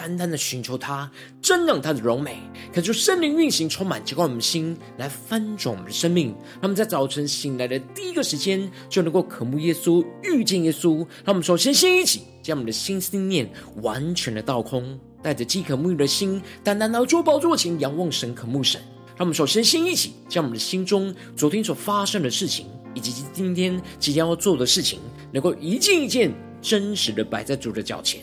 单单的寻求他，瞻仰他的荣美，恳求圣灵运行，充满浇灌我们的心，来翻转我们的生命。让我们在早晨醒来的第一个时间，就能够渴慕耶稣、遇见耶稣。让我们首先先一起将我们的心思念完全的倒空。带着饥渴沐浴的心，单单来到宝座前仰望神、渴慕神。让我们首先先一起将我们的心中昨天所发生的事情，以及今天即将要做的事情，能够一件一件真实的摆在主的脚前，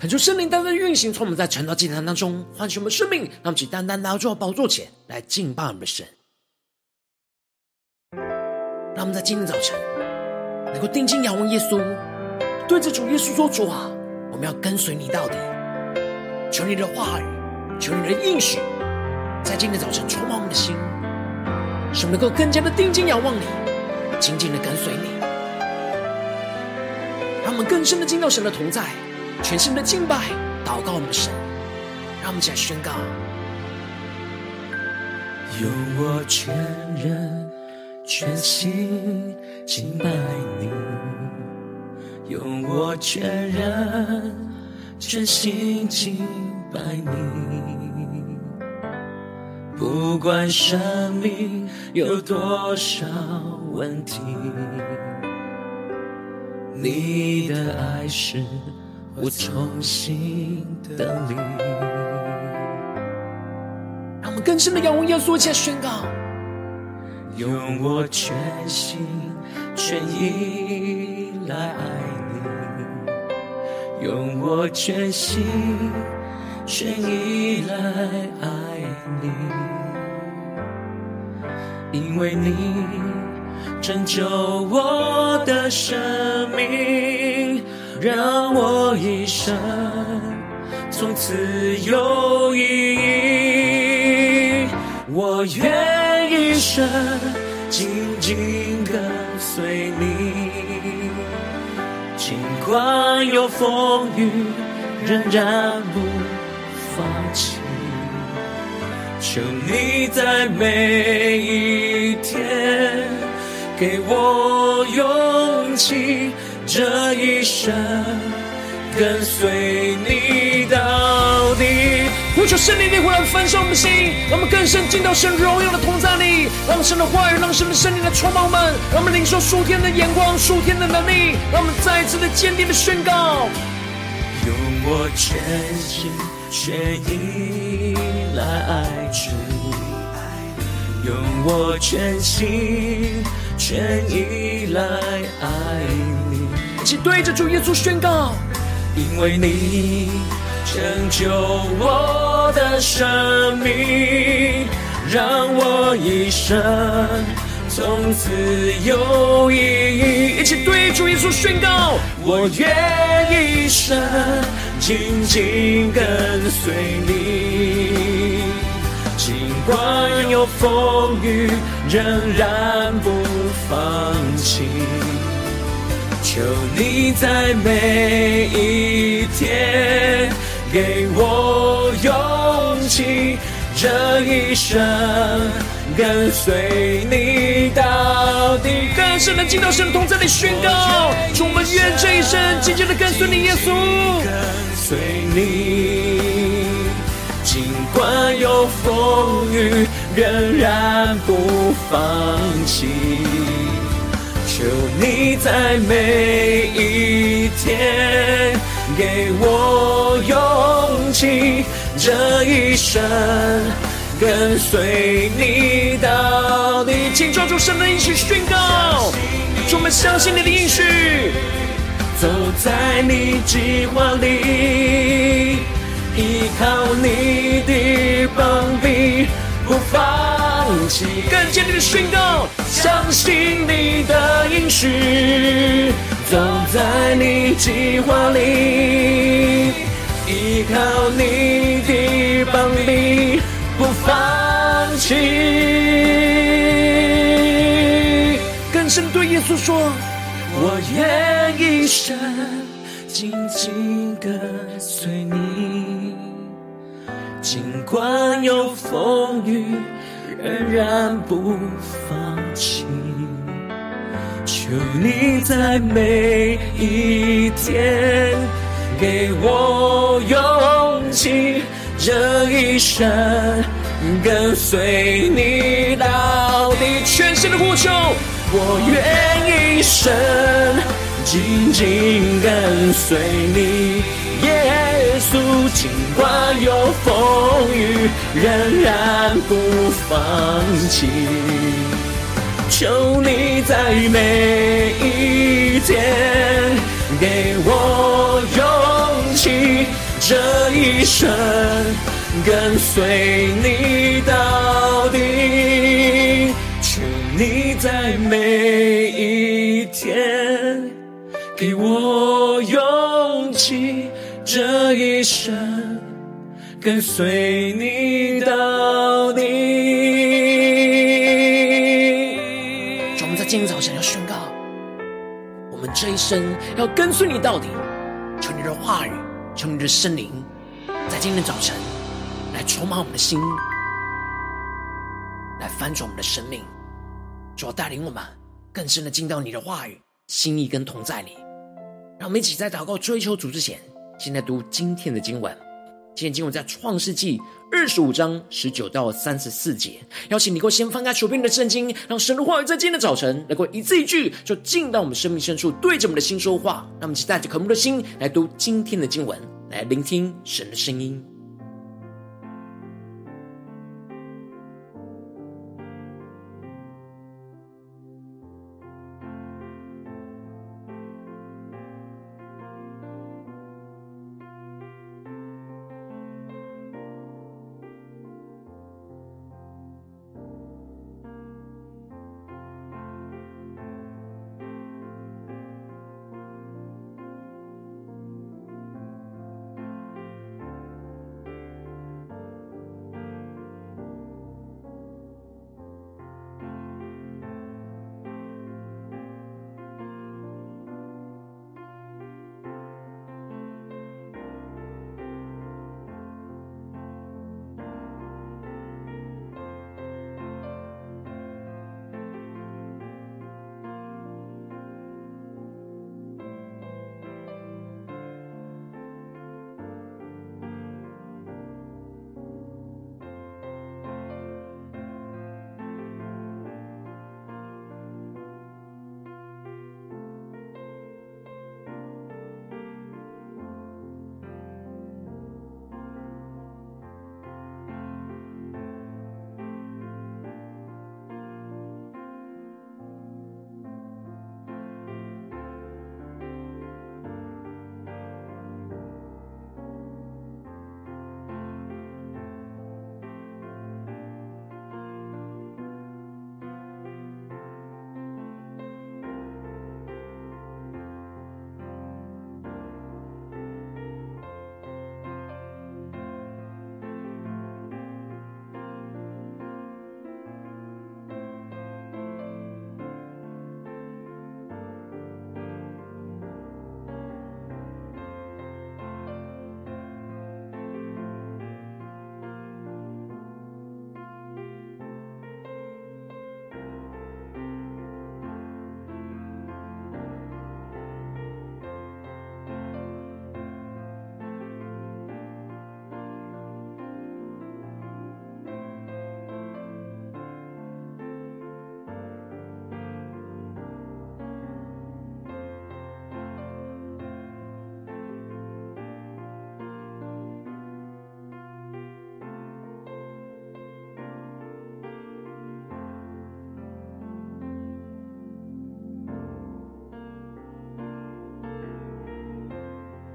恳求圣灵单单运行，从我们在晨祷祭坛当中唤醒我们生命，让我们起单单来到宝座前来敬拜我们的神。让我们在今天早晨能够定睛仰望耶稣，对着主耶稣说：“主啊，我们要跟随你到底。求你的话语，求你的应许，在今天早晨充满我们的心，使我们能够更加的定睛仰望你，紧紧的跟随你，让我们更深的进到神的同在。”全新的敬拜、祷告，我们的神，让我们一起来宣告：用我全人、全心敬拜你，用我全人、全心敬拜你。不管生命有多少问题，你的爱是。我重新的你，让我们更深的仰望耶稣，一起来宣告：用我全心全意来爱你，用我全心全意来爱你，因为你拯救我的生命。让我一生从此有意义，我愿一生紧紧跟随你，尽管有风雨，仍然不放弃。求你在每一天给我勇气。这一生跟随你到底。呼求圣灵的火来焚烧我们的心，让我们更深进到神荣耀的同在里，让神的话语，让神的圣灵来充满我们，让我们领受属天的眼光、属天的能力，让我们再一次的坚定的宣告。用我全心全意来爱主，用我全心全意来爱你。一起对着主耶稣宣告，因为你拯救我的生命，让我一生从此有意义。一起对主耶稣宣告，我愿一生紧紧跟随你，尽管有风雨，仍然不放弃。求你在每一天给我勇气，这一生跟随你到底。更深的进到神的同在里宣告，主，我们愿这一生紧紧的跟随你，耶稣。跟随你，尽管有风雨，仍然不放弃。求你在每一天给我勇气，这一生跟随你到底。请抓住神的应许宣告，我们相信你的应许，走在你计划里，依靠你的膀臂，不放弃。更坚定的宣告。相信你的应许，走在你计划里，依靠你的膀臂，不放弃。更深对耶稣说：我愿一生紧紧跟随你，尽管有风雨，仍然不放弃。求你在每一天给我勇气，这一生跟随你到底。全新的呼求，我愿一生紧紧跟随你，耶稣。尽管有风雨，仍然不放弃。求你在每一天给我勇气，这一生跟随你到底。求你在每一天给我勇气，这一生跟随你到底。我们在今天早上要宣告，我们这一生要跟随你到底。求你的话语，求你的圣灵，在今天早晨来充满我们的心，来翻转我们的生命，主要带领我们更深的进到你的话语、心意跟同在里。让我们一起在祷告、追求主之前，现在读今天的经文。今天经文在创世纪二十五章十九到三十四节，邀请你给我先翻开手边的圣经，让神的话语在今天的早晨能够一字一句就进到我们生命深处，对着我们的心说话。让我们一起带着渴慕的心来读今天的经文，来聆听神的声音。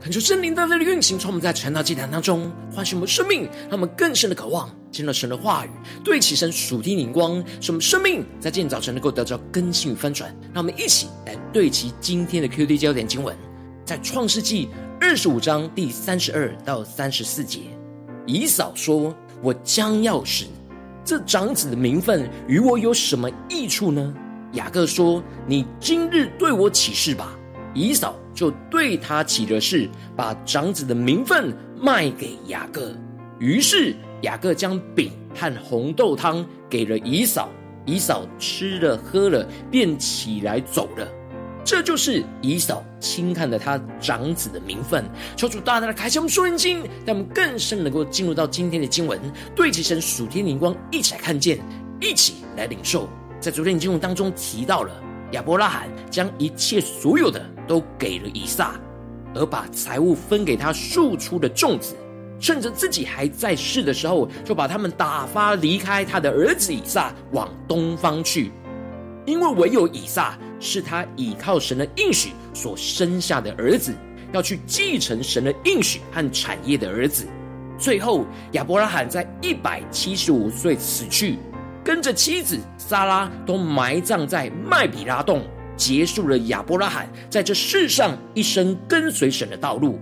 恳求圣灵在这里运行，从我们在传道祭坛当中唤醒我们生命，让我们更深的渴望见到神的话语，对齐神属天灵光，使我们生命在今天早晨能够得到更新与翻转。让我们一起来对齐今天的 QD 焦点经文，在创世纪二十五章第三十二到三十四节。以扫说：“我将要死，这长子的名分与我有什么益处呢？”雅各说：“你今日对我起誓吧。”以扫就对他起了誓，把长子的名分卖给雅各。于是雅各将饼和红豆汤给了姨嫂，姨嫂吃了喝了，便起来走了。这就是姨嫂轻看了他长子的名分。求主大大的开启我们属灵经，让我们更深能够进入到今天的经文，对齐神属天灵光，一起来看见，一起来领受。在昨天的经文当中提到了。亚伯拉罕将一切所有的都给了以撒，而把财物分给他庶出的众子，趁着自己还在世的时候，就把他们打发离开他的儿子以撒，往东方去。因为唯有以撒是他倚靠神的应许所生下的儿子，要去继承神的应许和产业的儿子。最后，亚伯拉罕在一百七十五岁死去。跟着妻子撒拉都埋葬在麦比拉洞，结束了亚伯拉罕在这世上一生跟随神的道路。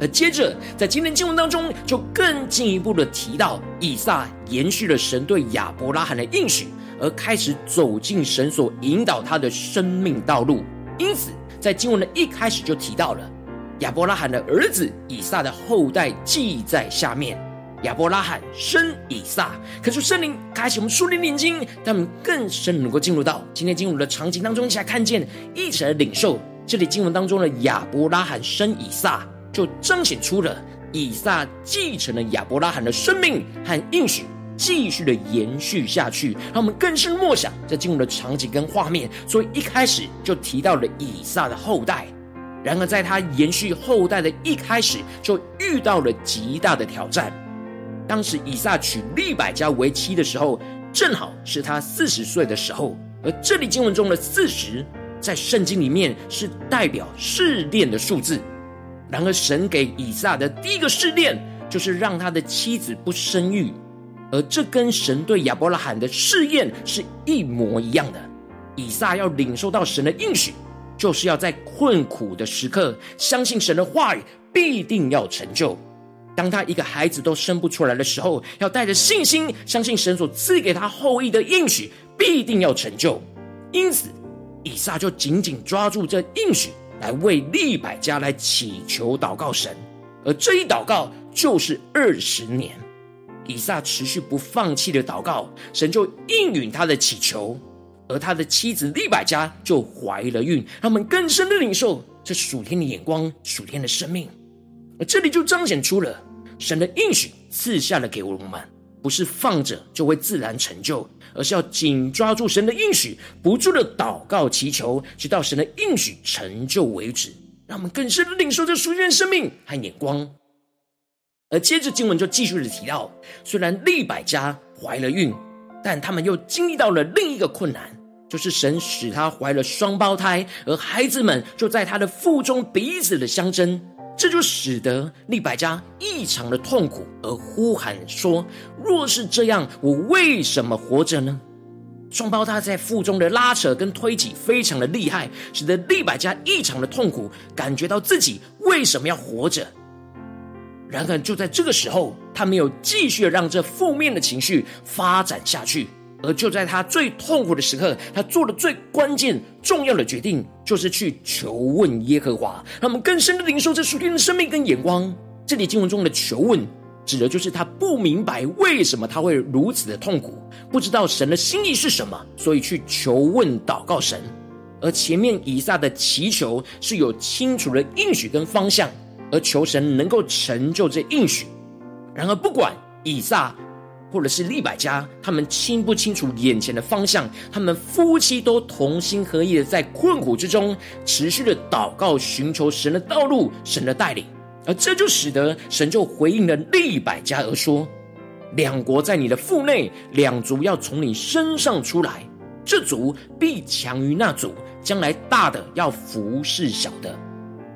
而接着在今天经文当中，就更进一步的提到以撒延续了神对亚伯拉罕的应许，而开始走进神所引导他的生命道路。因此，在经文的一开始就提到了亚伯拉罕的儿子以撒的后代记在下面。亚伯拉罕生以撒，可是圣灵开启我们属灵眼睛，让我们更深能够进入到今天进入的场景当中，一起来看见，一起来领受这里经文当中的亚伯拉罕生以撒，就彰显出了以撒继承了亚伯拉罕的生命和应许，继续的延续下去，让我们更深默想在进入的场景跟画面。所以一开始就提到了以撒的后代，然而在他延续后代的一开始，就遇到了极大的挑战。当时以撒娶利百加为妻的时候，正好是他四十岁的时候。而这里经文中的四十，在圣经里面是代表试炼的数字。然而，神给以撒的第一个试炼，就是让他的妻子不生育。而这跟神对亚伯拉罕的试验是一模一样的。以撒要领受到神的应许，就是要在困苦的时刻，相信神的话语必定要成就。当他一个孩子都生不出来的时候，要带着信心，相信神所赐给他后裔的应许必定要成就。因此，以撒就紧紧抓住这应许，来为利百加来祈求祷告神。而这一祷告就是二十年。以撒持续不放弃的祷告，神就应允他的祈求，而他的妻子利百加就怀了孕。让我们更深的领受这属天的眼光、属天的生命。而这里就彰显出了神的应许赐下了给我们，不是放着就会自然成就，而是要紧抓住神的应许，不住的祷告祈求，直到神的应许成就为止。让我们更深领受这属天生命和眼光。而接着经文就继续的提到，虽然利百家怀了孕，但他们又经历到了另一个困难，就是神使她怀了双胞胎，而孩子们就在她的腹中彼此的相争。这就使得利百加异常的痛苦，而呼喊说：“若是这样，我为什么活着呢？”双胞胎在腹中的拉扯跟推挤非常的厉害，使得利百加异常的痛苦，感觉到自己为什么要活着。然而就在这个时候，他没有继续让这负面的情绪发展下去。而就在他最痛苦的时刻，他做的最关键、重要的决定，就是去求问耶和华。让我们更深的领受这属天的生命跟眼光。这里经文中的求问，指的就是他不明白为什么他会如此的痛苦，不知道神的心意是什么，所以去求问祷告神。而前面以撒的祈求是有清楚的应许跟方向，而求神能够成就这应许。然而，不管以撒。或者是利百家，他们清不清楚眼前的方向？他们夫妻都同心合意的在困苦之中，持续的祷告，寻求神的道路、神的带领，而这就使得神就回应了利百家而说：“两国在你的腹内，两族要从你身上出来，这族必强于那族，将来大的要服侍小的。”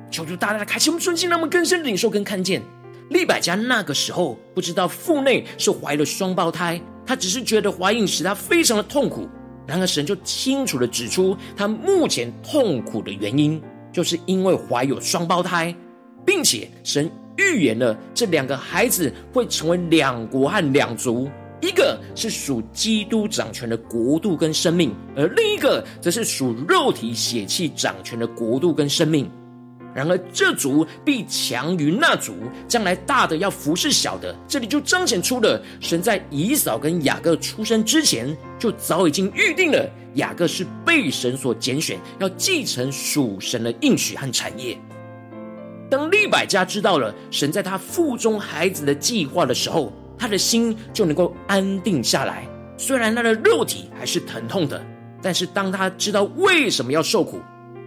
求主大大的开启我们顺心，让我们更深领受跟看见。利百加那个时候不知道腹内是怀了双胞胎，她只是觉得怀孕使她非常的痛苦。然而神就清楚的指出，她目前痛苦的原因，就是因为怀有双胞胎，并且神预言了这两个孩子会成为两国和两族，一个是属基督掌权的国度跟生命，而另一个则是属肉体血气掌权的国度跟生命。然而，这族必强于那族，将来大的要服侍小的。这里就彰显出了神在以扫跟雅各出生之前，就早已经预定了雅各是被神所拣选，要继承属神的应许和产业。当利百加知道了神在他腹中孩子的计划的时候，他的心就能够安定下来。虽然他的肉体还是疼痛的，但是当他知道为什么要受苦，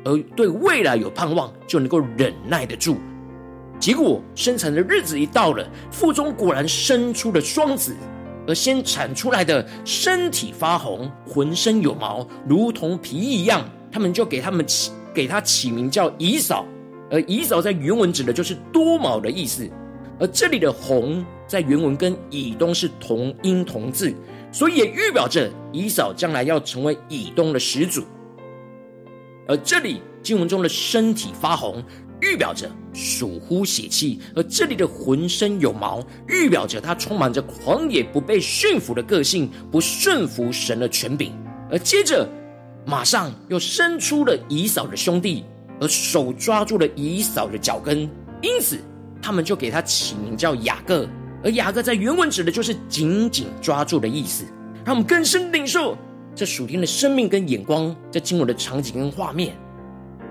而对未来有盼望，就能够忍耐得住。结果生产的日子一到了，腹中果然生出了双子，而先产出来的身体发红，浑身有毛，如同皮一样。他们就给他们起给他起名叫乙嫂，而乙嫂在原文指的就是多毛的意思。而这里的红在原文跟以东是同音同字，所以也预表着以嫂将来要成为以东的始祖。而这里经文中的身体发红，预表着属乎血气；而这里的浑身有毛，预表着他充满着狂野、不被驯服的个性，不顺服神的权柄。而接着，马上又生出了以扫的兄弟，而手抓住了以扫的脚跟，因此他们就给他起名叫雅各。而雅各在原文指的就是紧紧抓住的意思。让我们更深领受。这属天的生命跟眼光，这经文的场景跟画面。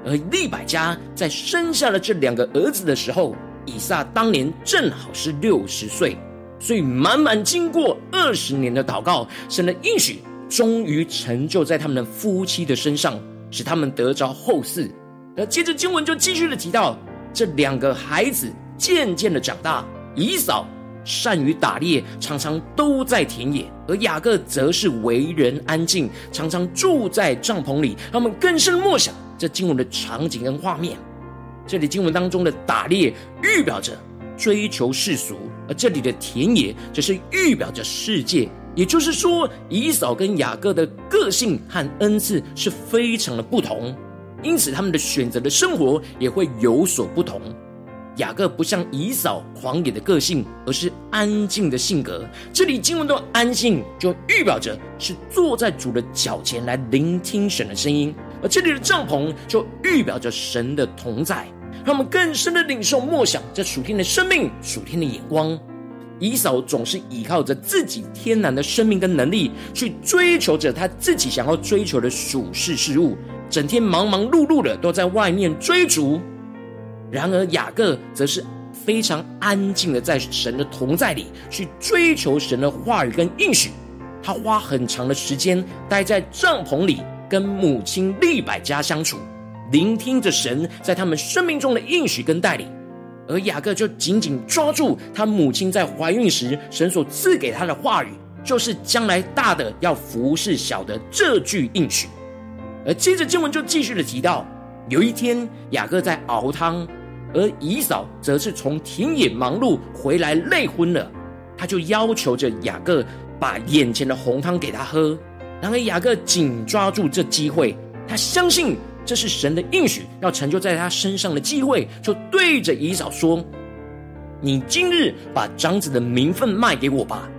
而利百加在生下了这两个儿子的时候，以撒当年正好是六十岁，所以满满经过二十年的祷告，神的应许终于成就在他们的夫妻的身上，使他们得着后嗣。而接着经文就继续的提到，这两个孩子渐渐的长大，以扫。善于打猎，常常都在田野；而雅各则是为人安静，常常住在帐篷里。让我们更深默想这经文的场景跟画面。这里经文当中的打猎，预表着追求世俗；而这里的田野，则是预表着世界。也就是说，以扫跟雅各的个性和恩赐是非常的不同，因此他们的选择的生活也会有所不同。雅各不像以扫狂野的个性，而是安静的性格。这里经文的安静，就预表着是坐在主的脚前来聆听神的声音；而这里的帐篷，就预表着神的同在。让我们更深的领受默想这属天的生命、属天的眼光。以扫总是依靠着自己天然的生命跟能力，去追求着他自己想要追求的属世事物，整天忙忙碌碌的都在外面追逐。然而雅各则是非常安静的，在神的同在里去追求神的话语跟应许。他花很长的时间待在帐篷里，跟母亲利百加相处，聆听着神在他们生命中的应许跟带领。而雅各就紧紧抓住他母亲在怀孕时神所赐给他的话语，就是将来大的要服侍小的这句应许。而接着经文就继续的提到，有一天雅各在熬汤。而姨嫂则是从田野忙碌回来，累昏了，他就要求着雅各把眼前的红汤给他喝。然而雅各紧抓住这机会，他相信这是神的应许，要成就在他身上的机会，就对着姨嫂说：“你今日把长子的名分卖给我吧，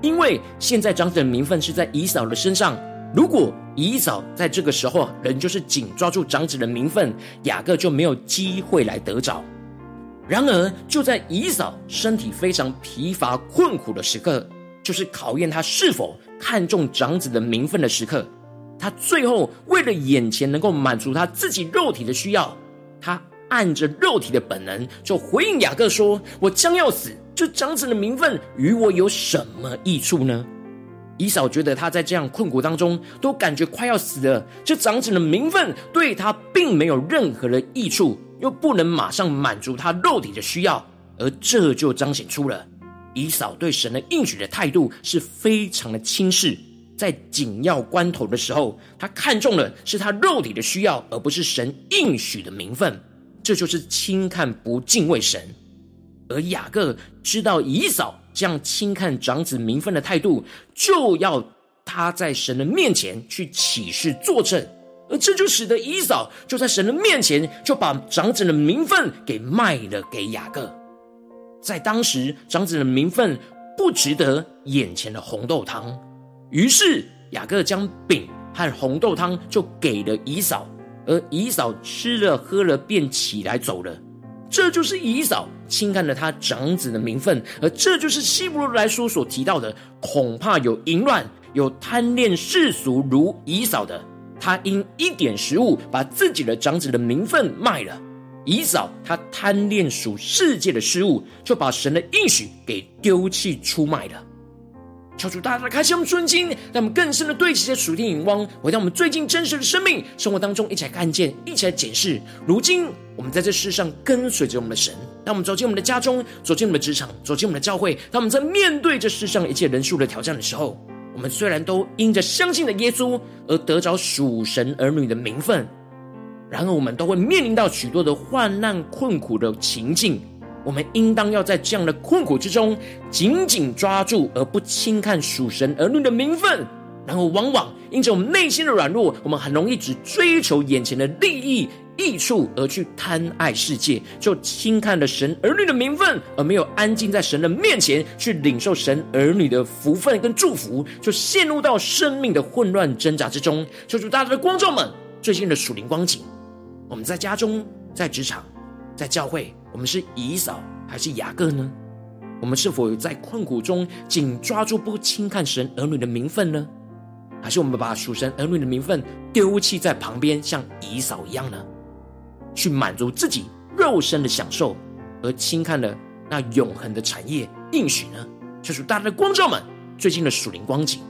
因为现在长子的名分是在姨嫂的身上。”如果以早在这个时候仍旧是紧抓住长子的名分，雅各就没有机会来得着。然而，就在以早身体非常疲乏困苦的时刻，就是考验他是否看重长子的名分的时刻。他最后为了眼前能够满足他自己肉体的需要，他按着肉体的本能就回应雅各说：“我将要死，这长子的名分与我有什么益处呢？”以扫觉得他在这样困苦当中都感觉快要死了，这长子的名分对他并没有任何的益处，又不能马上满足他肉体的需要，而这就彰显出了以扫对神的应许的态度是非常的轻视，在紧要关头的时候，他看重的是他肉体的需要，而不是神应许的名分。这就是轻看不敬畏神。而雅各知道以扫这样轻看长子名分的态度，就要他在神的面前去起誓作证，而这就使得以扫就在神的面前就把长子的名分给卖了给雅各。在当时，长子的名分不值得眼前的红豆汤，于是雅各将饼和红豆汤就给了以扫，而以扫吃了喝了便起来走了。这就是以扫轻看了他长子的名分，而这就是希伯来书所提到的，恐怕有淫乱、有贪恋世俗如以扫的，他因一点食物把自己的长子的名分卖了。以扫他贪恋属世界的事物，就把神的应许给丢弃出卖了。求主大大开启我们尊经，让我们更深的对齐这属天眼光，回到我们最近真实的生命生活当中，一起来看见，一起来检视。如今我们在这世上跟随着我们的神，当我们走进我们的家中，走进我们的职场，走进我们的教会，当我们在面对这世上一切人数的挑战的时候，我们虽然都因着相信的耶稣而得着属神儿女的名分，然而我们都会面临到许多的患难困苦的情境。我们应当要在这样的困苦之中紧紧抓住，而不轻看属神儿女的名分。然后，往往因着我们内心的软弱，我们很容易只追求眼前的利益益处，而去贪爱世界，就轻看了神儿女的名分，而没有安静在神的面前去领受神儿女的福分跟祝福，就陷入到生命的混乱挣扎之中。求主大家的光照们，最近的属灵光景，我们在家中、在职场、在教会。我们是姨嫂还是雅各呢？我们是否在困苦中紧抓住不轻看神儿女的名分呢？还是我们把属神儿女的名分丢弃在旁边，像姨嫂一样呢？去满足自己肉身的享受，而轻看了那永恒的产业应许呢？就是大家的光照们最近的属灵光景。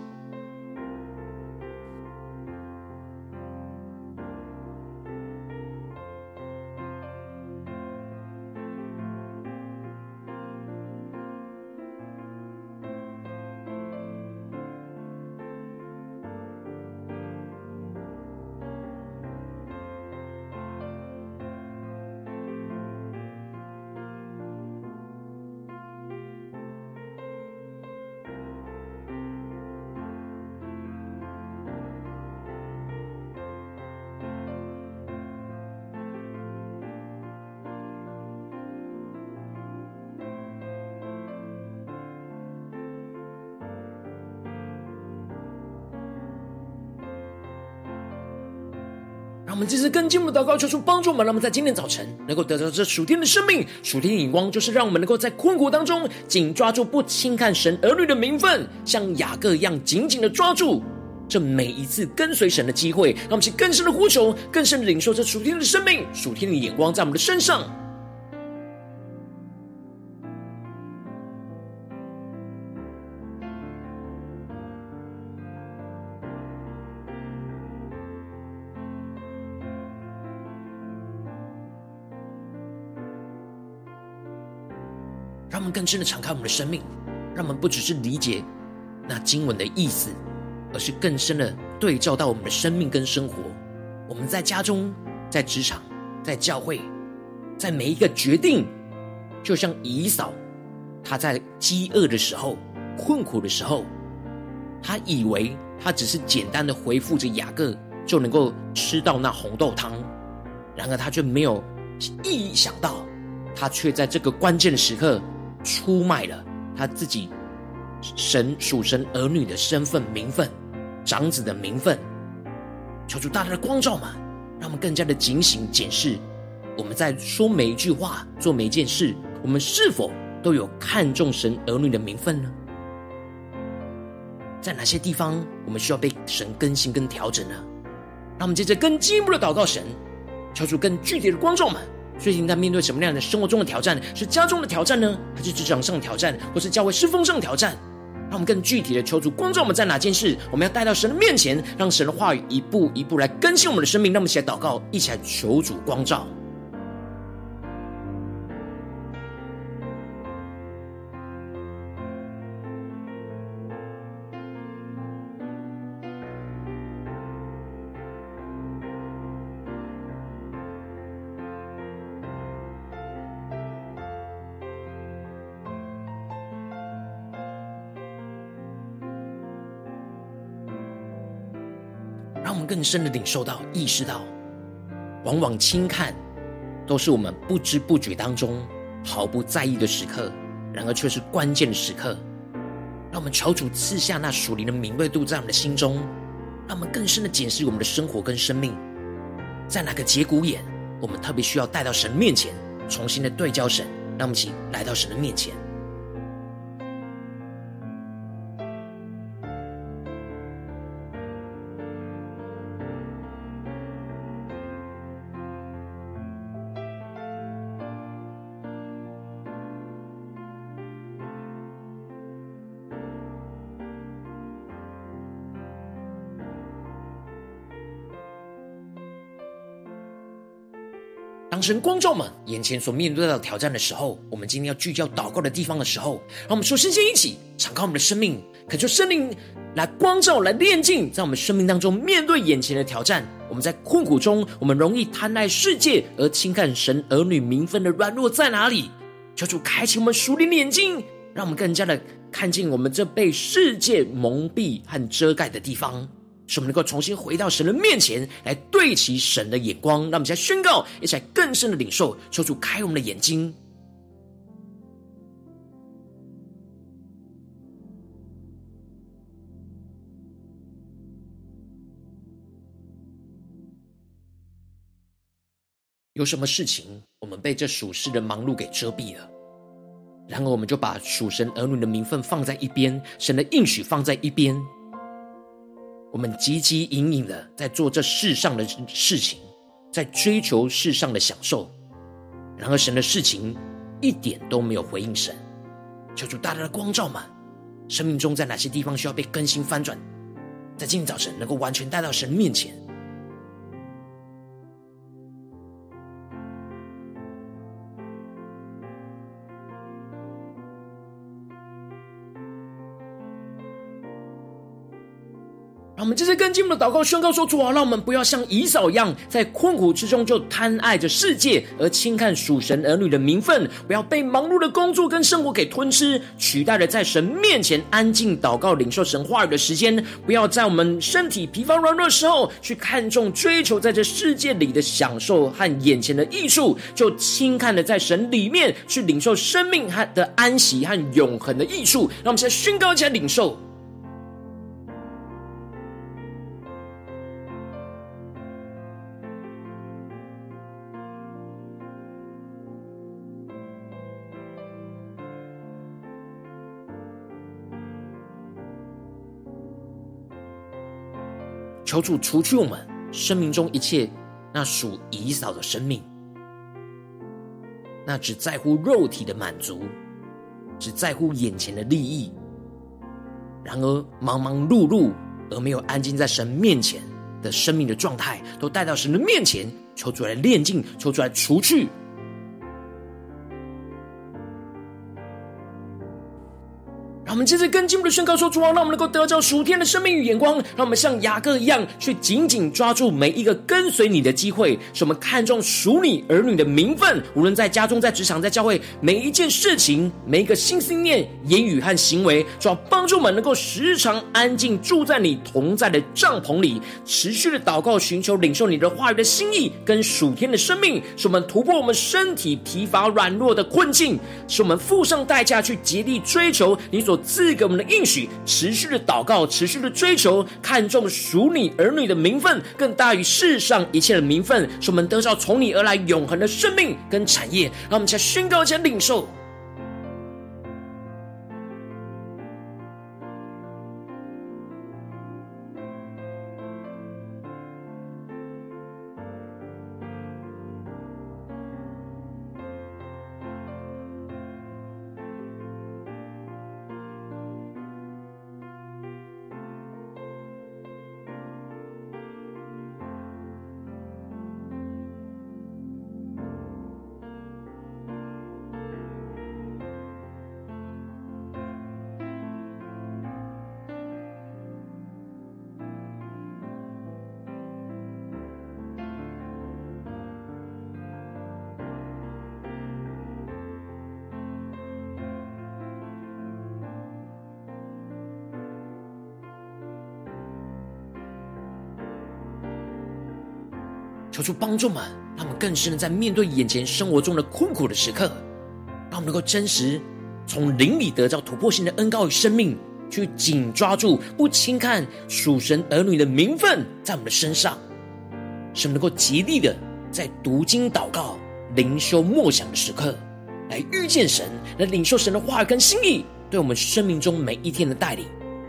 我们这次跟进我们的祷告，求主帮助我们，让我们在今天早晨能够得到这属天的生命、属天的眼光，就是让我们能够在困苦当中紧抓住不轻看神儿女的名分，像雅各一样紧紧的抓住这每一次跟随神的机会。让我们去更深的呼求，更深的领受这属天的生命、属天的眼光在我们的身上。更深的敞开我们的生命，让我们不只是理解那经文的意思，而是更深的对照到我们的生命跟生活。我们在家中、在职场、在教会，在每一个决定，就像以扫，他在饥饿的时候、困苦的时候，他以为他只是简单的回复着雅各，就能够吃到那红豆汤，然而他却没有意想到，他却在这个关键的时刻。出卖了他自己神属神儿女的身份、名分、长子的名分，求主大大的光照嘛，让我们更加的警醒检视，我们在说每一句话、做每一件事，我们是否都有看重神儿女的名分呢？在哪些地方我们需要被神更新跟调整呢？让我们接着更进一步的祷告神，求主更具体的光照们。最近在面对什么样的生活中的挑战？是家中的挑战呢，还是职场上的挑战，或是教会师风上的挑战？让我们更具体的求主光照我们在哪件事，我们要带到神的面前，让神的话语一步一步来更新我们的生命。让我们一起来祷告，一起来求主光照。更深的领受到、意识到，往往轻看都是我们不知不觉当中毫不在意的时刻，然而却是关键的时刻。让我们求主赐下那属灵的敏锐度在我们的心中，让我们更深的检视我们的生活跟生命，在哪个节骨眼，我们特别需要带到神面前，重新的对焦神。让我们一起来到神的面前。神光照们眼前所面对到的挑战的时候，我们今天要聚焦祷告的地方的时候，让我们说，先先一起敞开我们的生命，恳求圣灵来光照、来炼净，在我们生命当中面对眼前的挑战。我们在困苦中，我们容易贪爱世界而轻看神儿女名分的软弱在哪里？求主开启我们属灵的眼睛，让我们更加的看见我们这被世界蒙蔽和遮盖的地方。使我们能够重新回到神的面前来对齐神的眼光，让我们在宣告，一起来更深的领受，求主开我们的眼睛。有什么事情我们被这属世的忙碌给遮蔽了？然而我们就把属神儿女的名分放在一边，神的应许放在一边。我们汲汲营营的在做这世上的事情，在追求世上的享受，然而神的事情一点都没有回应神。求主大大的光照们，生命中在哪些地方需要被更新翻转，在今天早晨能够完全带到神面前。这次跟进我们的祷告宣告说：主啊，让我们不要像以扫一样，在困苦之中就贪爱着世界，而轻看属神儿女的名分；不要被忙碌的工作跟生活给吞吃，取代了在神面前安静祷告、领受神话语的时间；不要在我们身体疲乏软弱的时候，去看重追求在这世界里的享受和眼前的益处，就轻看了在神里面去领受生命和的安息和永恒的益处。让我们现在宣告，一起来领受。求主除去我们生命中一切那属以扫的生命，那只在乎肉体的满足，只在乎眼前的利益，然而忙忙碌碌而没有安静在神面前的生命的状态，都带到神的面前，求主来炼净，求主来除去。我们接着跟进我们的宣告说：主啊，让我们能够得着属天的生命与眼光，让我们像雅各一样，去紧紧抓住每一个跟随你的机会，使我们看重属你儿女的名分。无论在家中、在职场、在教会，每一件事情、每一个心思念、言语和行为，主要帮助我们能够时常安静住在你同在的帐篷里，持续的祷告、寻求、领受你的话语的心意跟属天的生命，使我们突破我们身体疲乏软弱的困境，使我们付上代价去竭力追求你所。赐给我们的应许，持续的祷告，持续的追求，看重属你儿女的名分，更大于世上一切的名分，使我们得到从你而来永恒的生命跟产业。让我们再宣告，再领受。求出帮助们，让我们更深的在面对眼前生活中的困苦的时刻，让我们能够真实从灵里得到突破性的恩膏与生命，去紧抓住不轻看属神儿女的名分在我们的身上，使我们能够极力的在读经祷告、灵修默想的时刻，来遇见神，来领受神的话跟心意，对我们生命中每一天的带领。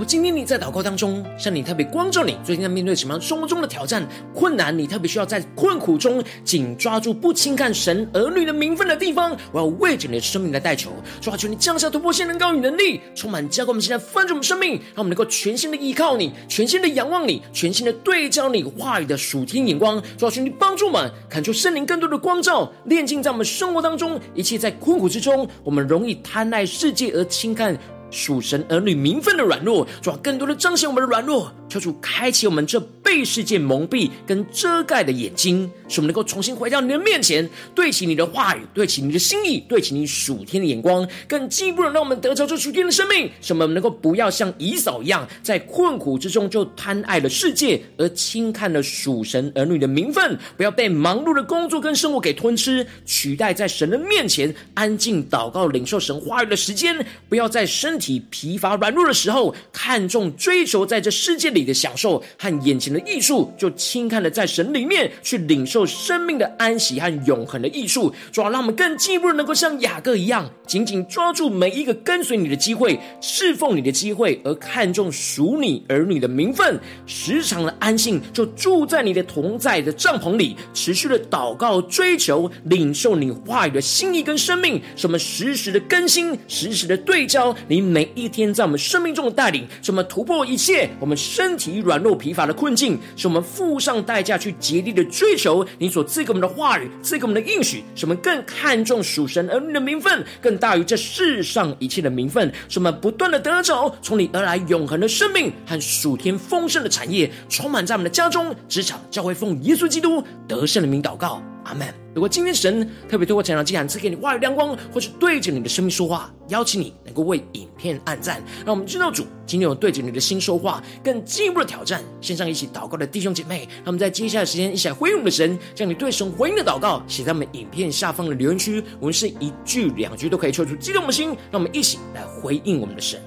我今天你在祷告当中，圣灵特别光照你，最近在面对什么样生活中的挑战、困难？你特别需要在困苦中紧抓住不轻看神儿女的名分的地方。我要为着你的生命来代求，主啊，求你降下突破性能高与能力，充满浇灌我们现在翻转我们生命，让我们能够全新的依靠你，全新的仰望你，全新的对焦你话语的属天眼光。主啊，求你帮助我们，看出圣灵更多的光照，炼净在我们生活当中一切在困苦之中，我们容易贪爱世界而轻看。属神儿女名分的软弱，主要更多的彰显我们的软弱。求主开启我们这被世界蒙蔽跟遮盖的眼睛，使我们能够重新回到你的面前，对齐你的话语，对齐你的心意，对齐你属天的眼光，更进一步的让我们得着这属天的生命，使我们能够不要像以扫一样，在困苦之中就贪爱了世界，而轻看了属神儿女的名分，不要被忙碌的工作跟生活给吞吃，取代在神的面前安静祷告、领受神话语的时间，不要在身体疲乏软弱的时候，看重追求在这世界里。你的享受和眼前的艺术，就轻看了在神里面去领受生命的安息和永恒的艺术，主要让我们更进一步的能够像雅各一样，紧紧抓住每一个跟随你的机会、侍奉你的机会，而看重属你儿女的名分，时常的安静，就住在你的同在的帐篷里，持续的祷告、追求、领受你话语的心意跟生命，什么时时的更新、时时的对焦你每一天在我们生命中的带领，什么突破一切我们生。身体软弱疲乏的困境，使我们付上代价去竭力的追求你所赐给我们的话语，赐给我们的应许，使我们更看重属神儿女的名分，更大于这世上一切的名分，使我们不断的得着从你而来永恒的生命和属天丰盛的产业，充满在我们的家中、职场、教会，奉耶稣基督得胜的名祷告。阿门。如果今天神特别透过成长祭坛赐给你话语亮光，或是对着你的生命说话，邀请你能够为影片按赞，让我们知道主今天有对着你的心说话，更进一步的挑战。线上一起祷告的弟兄姐妹，让我们在接下来时间一起来回应我们的神，将你对神回应的祷告写在我们影片下方的留言区，我们是一句两句都可以抽出激动的心，让我们一起来回应我们的神。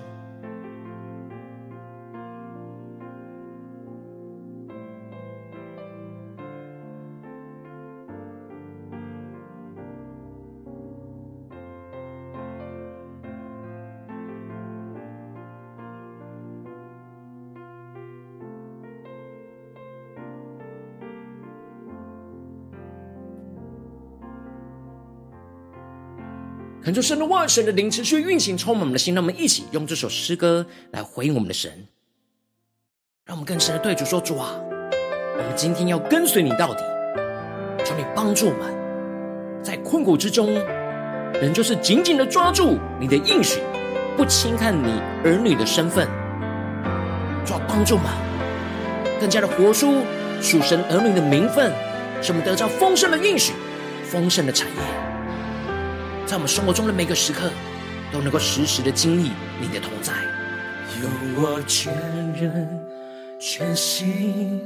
恳求神的万、神的灵持续运行，充满我们的心。让我们一起用这首诗歌来回应我们的神，让我们更深的对主说：“主啊，我们今天要跟随你到底，求你帮助我们，在困苦之中，仍就是紧紧的抓住你的应许，不轻看你儿女的身份。主帮助我们？更加的活出属神儿女的名分，使我们得到丰盛的应许、丰盛的产业，在我们生活中的每个时刻，都能够时时的经历你的同在。用我全人全心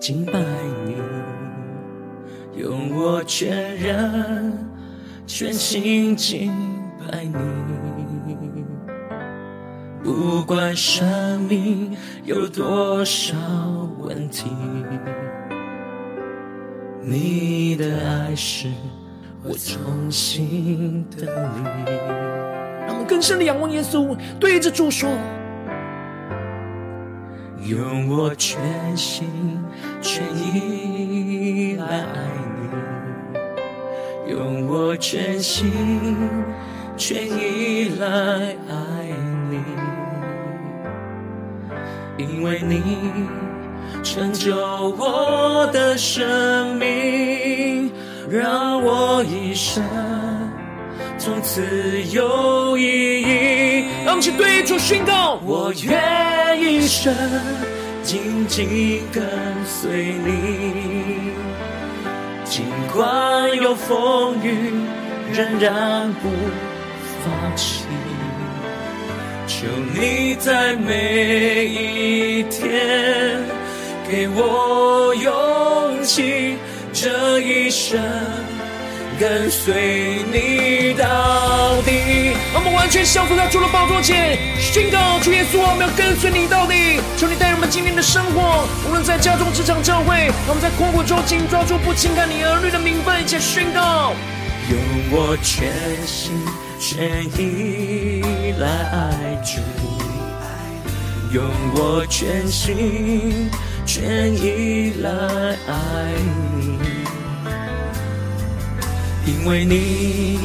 敬拜你，用我全人全心敬拜你。不管生命有多少问题，你的爱是我重新的你。让我们更深的仰望耶稣，对着主说：用我全心全意来爱你，用我全心全意来爱你。因为你成就我的生命，让我一生从此有意义。让我们一起对主宣告：我愿一生紧紧跟随你，尽管有风雨，仍然不放弃。求你在每一天给我勇气，这一生跟随你到底。让我们完全降服在主的宝座前，宣告主耶稣，我们要跟随你到底。求你带领我们今天的生活，无论在家中、职场、教会，让我们在困苦中紧抓住不轻看你儿女的名分，一起宣告。用我全心全意来爱主，用我全心全依赖爱你，因为你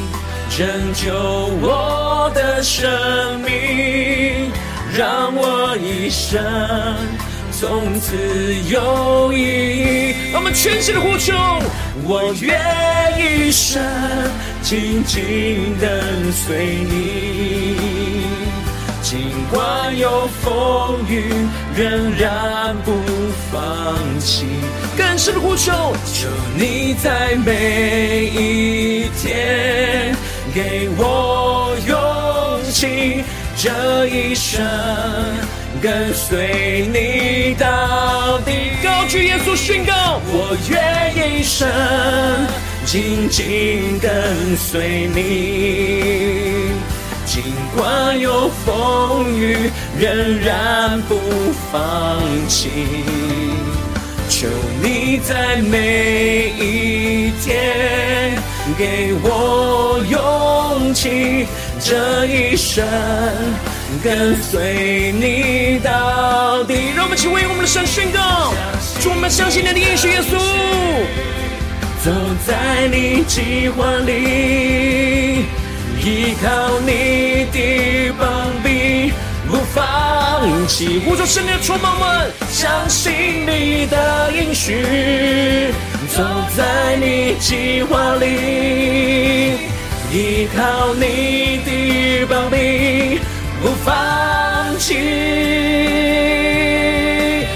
拯救我的生命，让我一生从此有意义。我们全心的呼求，我愿一生紧紧跟随你，尽管有风雨，仍然不放弃。更深的呼求，求你在每一天给我勇气，这一生。跟随你到底，高举耶稣宣告，我愿一生紧紧跟随你，尽管有风雨，仍然不放弃。求你在每一天给我勇气，这一生。跟随你到底，让我们一起为我们的神宣告，祝我们相信你的应许，耶稣，走在你计划里，依靠你的膀臂，不放弃。呼求圣灵的充满们，相信你的应许，走在你计划里，依靠你的膀臂。不放弃，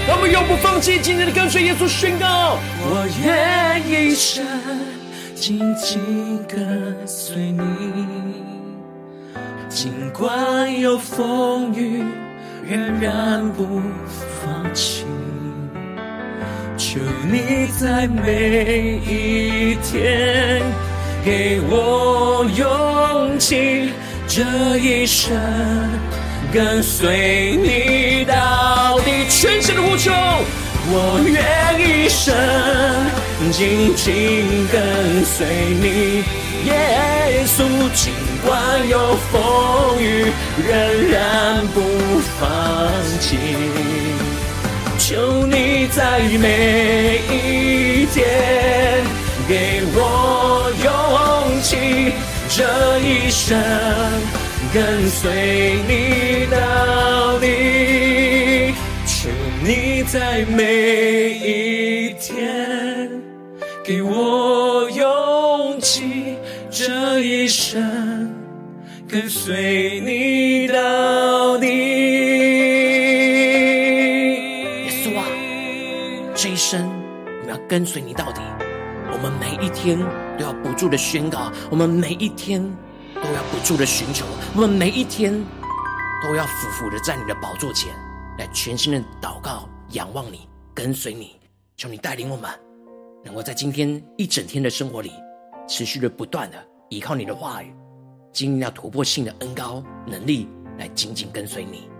我们永不放弃，今天的跟随耶稣宣告。我愿一生紧紧跟随你，尽管有风雨，仍然不放弃。求你在每一天给我勇气。这一生跟随你到底，全心的呼求，我愿一生紧紧跟随你，耶稣，尽管有风雨，仍然不放弃。求你在每一天给我勇气。这一生跟随你到底，求你在每一天给我勇气，这一生跟随你到底。耶稣啊，这一生我们要跟随你到底。我们每一天都要不住的宣告，我们每一天都要不住的寻求，我们每一天都要俯伏的在你的宝座前来全心的祷告、仰望你、跟随你。求你带领我们，能够在今天一整天的生活里，持续的不断的依靠你的话语，经历那突破性的恩高能力，来紧紧跟随你。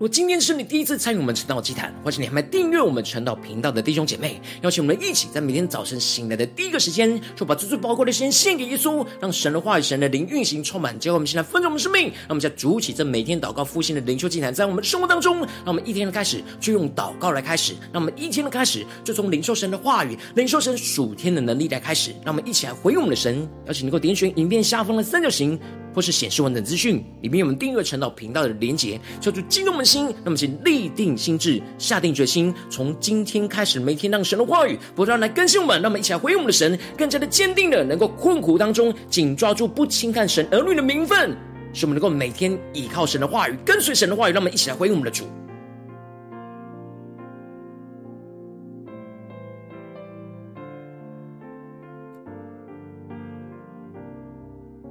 如果今天是你第一次参与我们晨祷祭坛，或是你还没订阅我们晨祷频道的弟兄姐妹，邀请我们一起在每天早晨醒来的第一个时间，就把最最宝贵的时间献给耶稣，让神的话语、神的灵运行充满，结果我们现在分盛我们生命，让我们在主起这每天祷告复兴的灵修祭坛，在我们的生活当中，让我们一天的开始就用祷告来开始，让我们一天的开始就从领受神的话语、领受神属天的能力来开始，让我们一起来回应我们的神，邀请能够点选影片下方的三角形。或是显示完整资讯，里面有我们订阅陈祷频道的连结，叫做激动的心。那么，请立定心智，下定决心，从今天开始，每天让神的话语不断来更新我们。让我们一起来回应我们的神，更加的坚定的，能够困苦当中紧抓住不轻看神儿女的名分，使我们能够每天依靠神的话语，跟随神的话语。让我们一起来回应我们的主。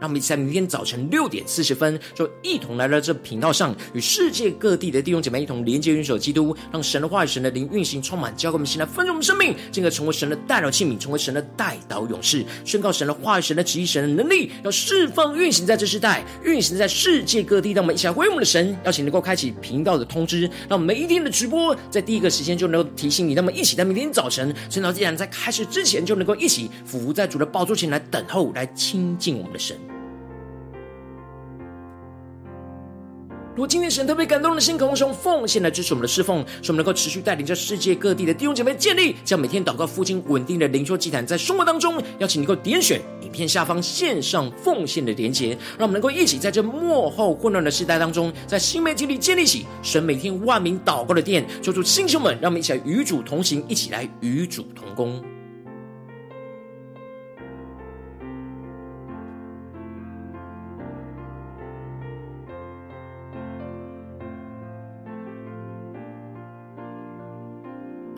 让我们一起在明天早晨六点四十分，就一同来到这频道上，与世界各地的弟兄姐妹一同连接、元首基督，让神的话语、神的灵运行充满，交给我们现在分盛我们生命，进而成为神的代祷器皿，成为神的代祷勇士，宣告神的话语、神的旨意、神的能力，要释放运行在这世代，运行在世界各地。让我们一起来回应我们的神，邀请能够开启频道的通知，让我们每一天的直播在第一个时间就能够提醒你。那么一起在明天早晨晨祷祭坛在开始之前，就能够一起伏在主的宝座前来等候，来亲近我们的神。如果今天神特别感动的心，渴望用奉献来支持我们的侍奉，使我们能够持续带领着世界各地的弟兄姐妹建立，将每天祷告、复兴、稳定的灵修祭坛，在生活当中，邀请你能够点选影片下方线上奉献的连结，让我们能够一起在这末后混乱的时代当中，在新媒体里建立起神每天万名祷告的殿。求主弟兄们，让我们一起来与主同行，一起来与主同工。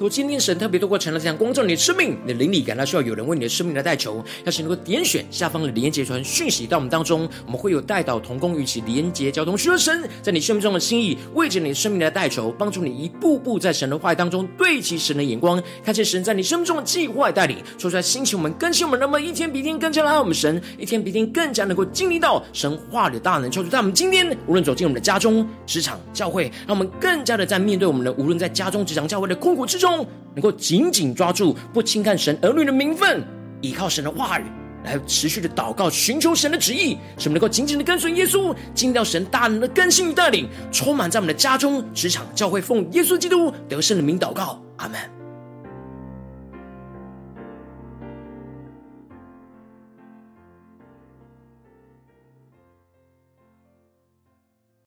如果今天神特别透过成了这样光照你的生命，你的灵里感到需要有人为你的生命来代求，要是能够点选下方的连结传讯息到我们当中，我们会有代祷同工与其连结交通，需要神在你生命中的心意，为着你生命来代求，帮助你一步步在神的话语当中对齐神的眼光，看见神在你生命中的计划带领，说出来兴起我们更新我们，那么一天比一天更加的爱我们神，一天比一天更加能够经历到神话的大能，求主在我们今天无论走进我们的家中、职场、教会，让我们更加的在面对我们的无论在家中、职场、教会的困苦之中。能够紧紧抓住，不轻看神儿女的名分，依靠神的话语来持续的祷告，寻求神的旨意，使我们能够紧紧的跟随耶稣，尽到神大能的更新与带领，充满在我们的家中、职场、教会，奉耶稣基督得胜的名祷告，阿门。